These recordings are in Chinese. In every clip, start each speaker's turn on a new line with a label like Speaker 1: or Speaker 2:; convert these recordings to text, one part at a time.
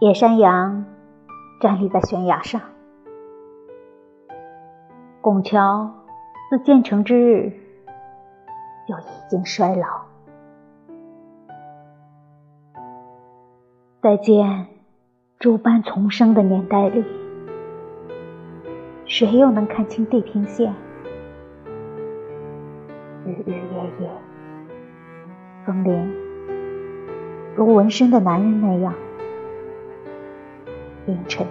Speaker 1: 野山羊站立在悬崖上，拱桥自建成之日就已经衰老。再见诸般丛生的年代里，谁又能看清地平线？日日夜夜，风铃如纹身的男人那样。凌晨，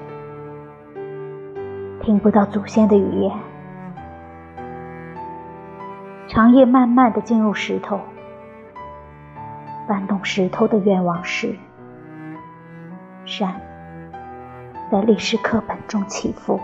Speaker 1: 听不到祖先的语言。长夜慢慢的进入石头，搬动石头的愿望是：山在历史课本中起伏。